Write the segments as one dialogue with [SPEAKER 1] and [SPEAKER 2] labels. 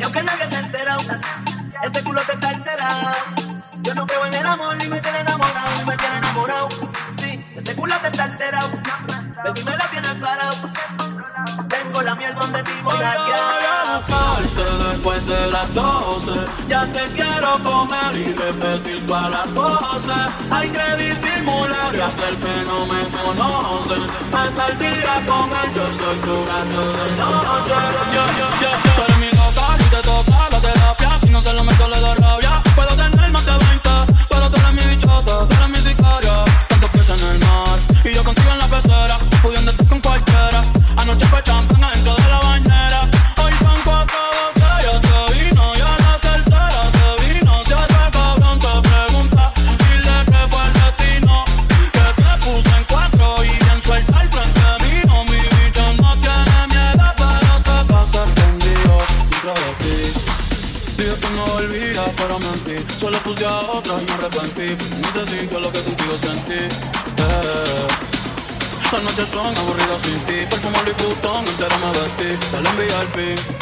[SPEAKER 1] yo que
[SPEAKER 2] nadie se ha enterado. Ese culo te está alterado. Yo no creo en el amor ni me tiene enamorado. Me tiene enamorado. Sí, ese culo te está alterado. Baby, me la tienes parado. Tengo la miel donde ti voy a
[SPEAKER 1] quedar. Después de las 12, ya te quiero comer y repetir todas las cosas. Hay que disimular y hacer que no me conoces. Pasar día con él, yo soy tu gato de noche. Yo, yo, yo. star son aburridos sin ti. Perfumo Louis Vuitton, entera me vestí. Dale un VIP.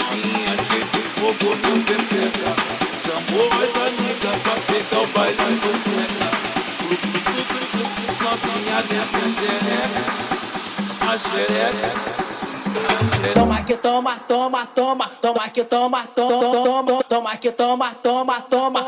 [SPEAKER 1] novinha, cheio de fogo no
[SPEAKER 3] pepeca. Chamou as amigas pra pegar o baile da boneca. Novinha dentro da xereca, a xereca.
[SPEAKER 4] Toma que toma, toma, toma, toma que toma, toma, toma, toma que toma, toma, toma.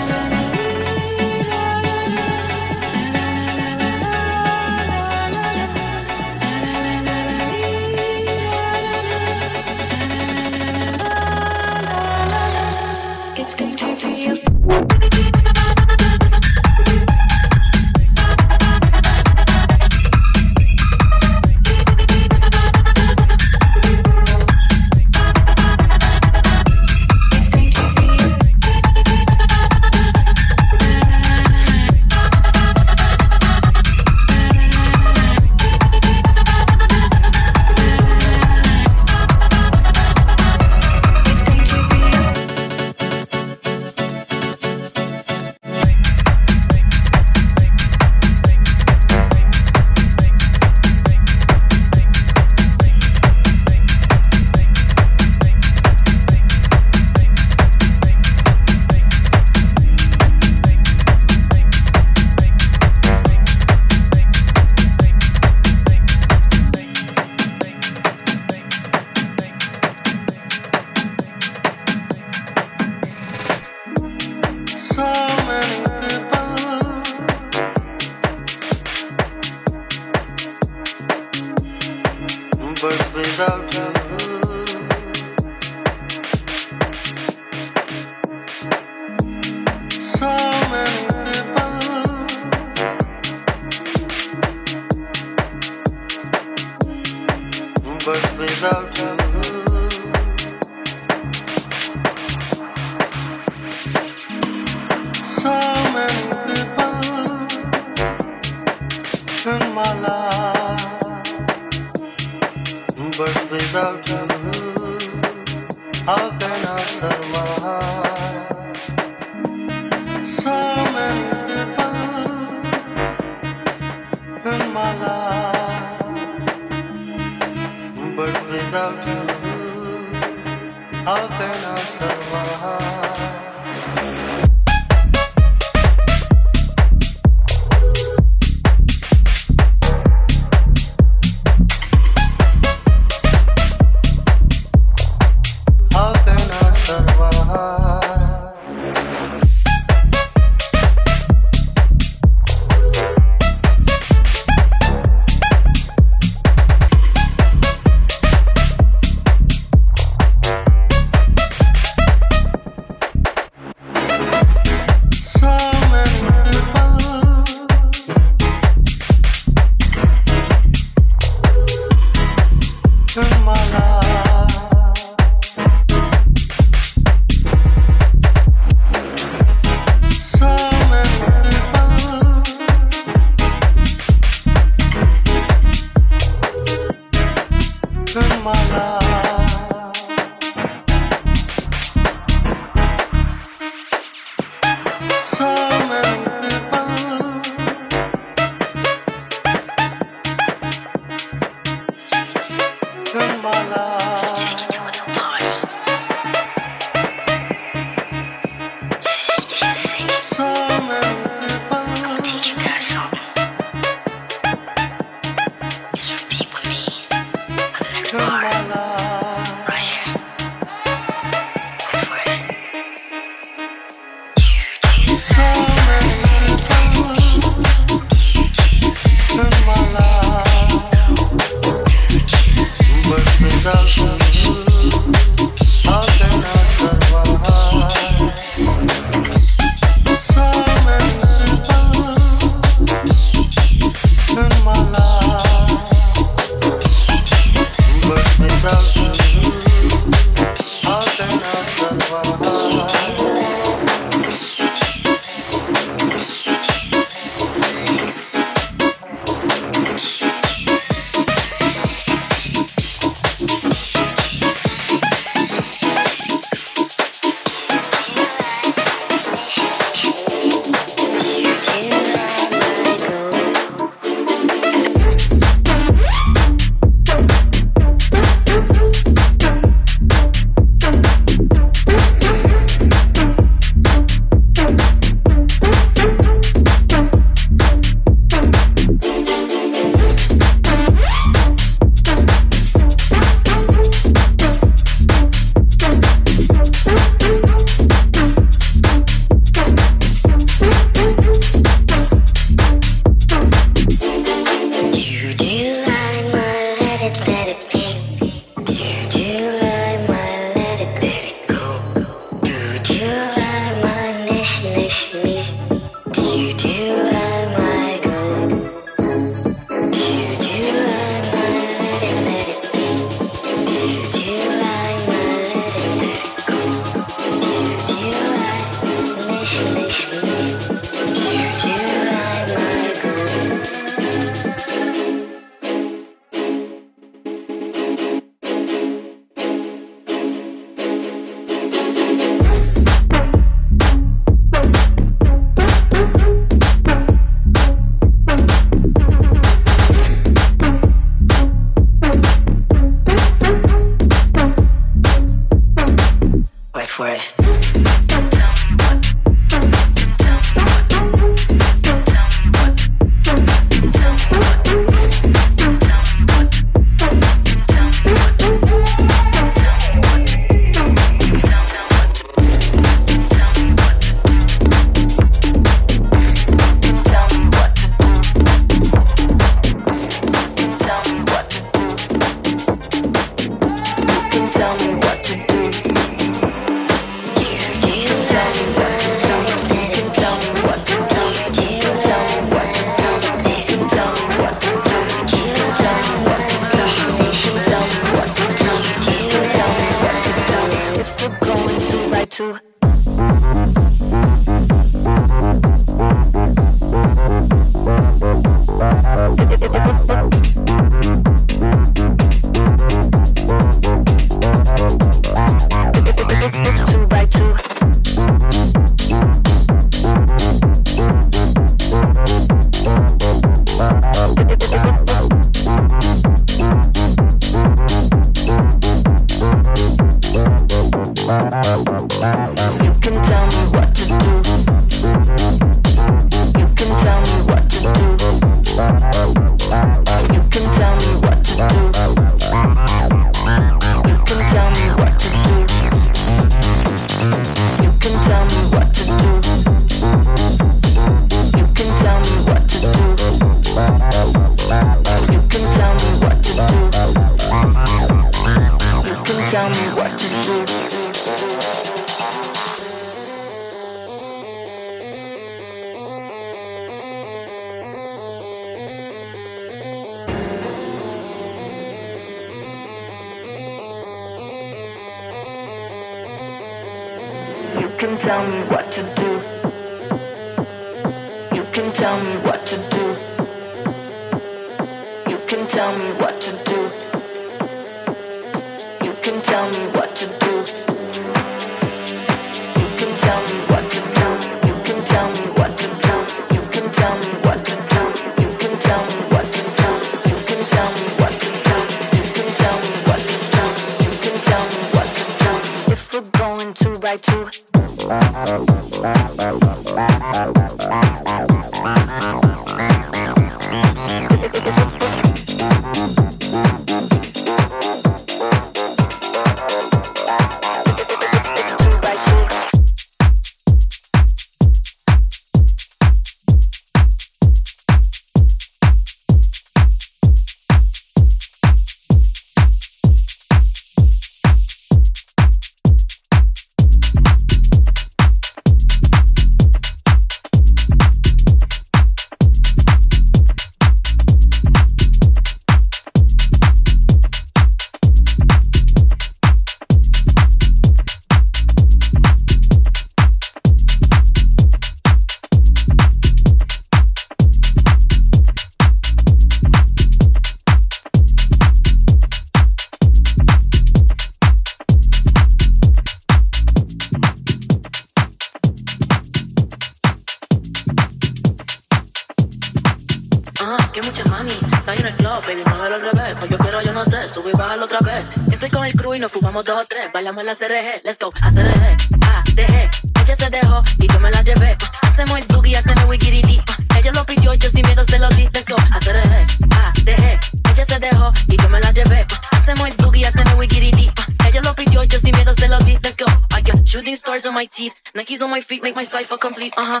[SPEAKER 5] Uh huh,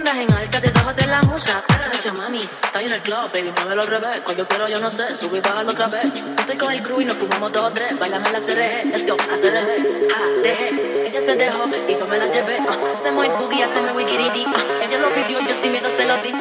[SPEAKER 5] andas en alta debajo de la musa. Racha, mami, está en el club, baby, muévelo al revés. Cuando quiero, yo no sé, sube y bájalo otra vez. Estoy con el crew y nos fumamos dos o tres. Bailame la CRG, let's go, a CRG. Ah, dejé, ella se dejó y yo me la llevé. Ah, hacemos el boogie, hacemos wikiridi. Ah, ella lo pidió yo sin miedo se lo di,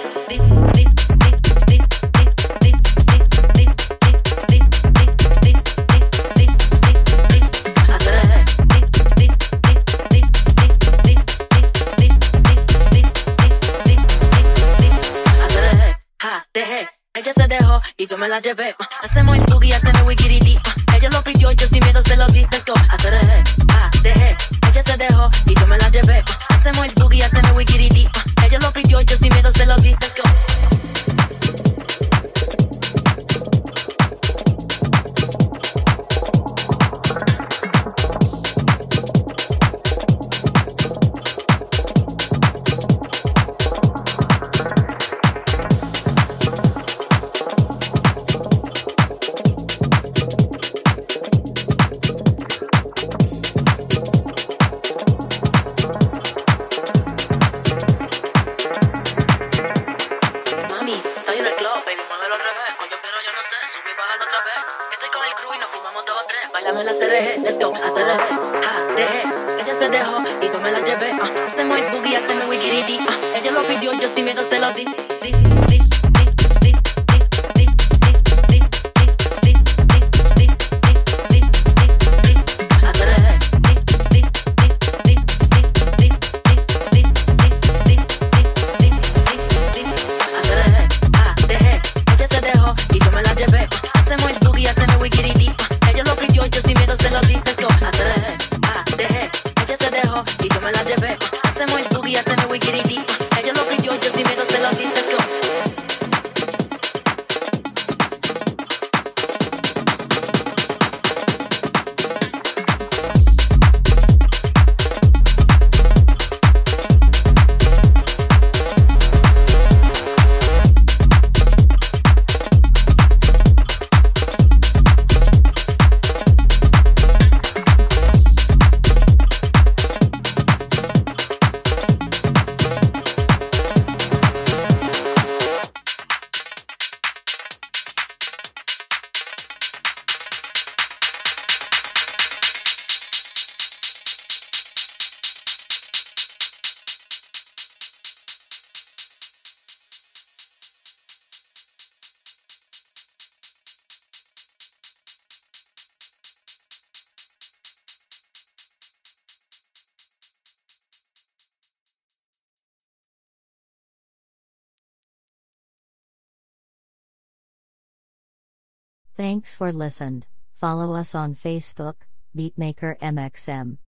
[SPEAKER 5] me la llevé. Ah, hacemos el boogie, hacemos wikiridi. Ah, ella lo pidió yo sin miedo se lo di. Let's go, a CRG, ah, dejé. Ella se dejó y yo me la llevé. Ah, hacemos el boogie, hacemos wikiridi. Ah, ella lo pidió yo sin miedo se lo di.
[SPEAKER 6] Thanks for listened. Follow us on Facebook, Beatmaker MXM.